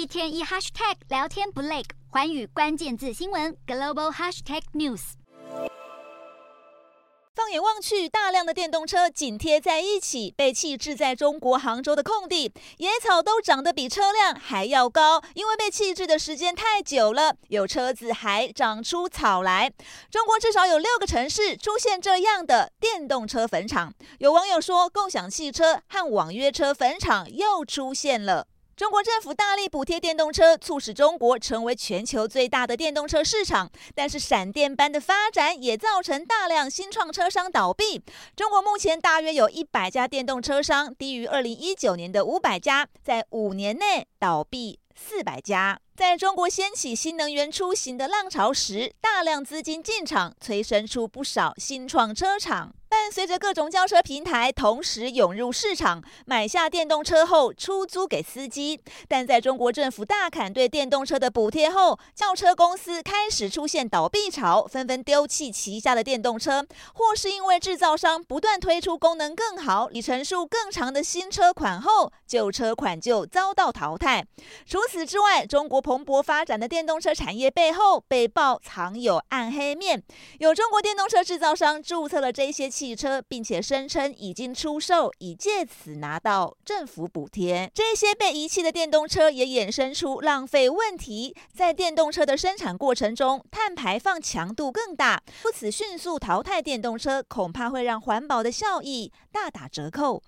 一天一 hashtag 聊天不累，寰宇关键字新闻 global hashtag news。放眼望去，大量的电动车紧贴在一起，被弃置在中国杭州的空地，野草都长得比车辆还要高，因为被弃置的时间太久了，有车子还长出草来。中国至少有六个城市出现这样的电动车坟场。有网友说，共享汽车和网约车坟场又出现了。中国政府大力补贴电动车，促使中国成为全球最大的电动车市场。但是闪电般的发展也造成大量新创车商倒闭。中国目前大约有一百家电动车商，低于二零一九年的五百家，在五年内倒闭四百家。在中国掀起新能源出行的浪潮时，大量资金进场，催生出不少新创车厂。伴随着各种轿车平台同时涌入市场，买下电动车后出租给司机。但在中国政府大砍对电动车的补贴后，轿车公司开始出现倒闭潮，纷纷丢弃旗下的电动车，或是因为制造商不断推出功能更好、里程数更长的新车款后，旧车款就遭到淘汰。除此之外，中国蓬勃发展的电动车产业背后被曝藏有暗黑面，有中国电动车制造商注册了这些。汽车，并且声称已经出售，以借此拿到政府补贴。这些被遗弃的电动车也衍生出浪费问题，在电动车的生产过程中，碳排放强度更大，如此迅速淘汰电动车，恐怕会让环保的效益大打折扣。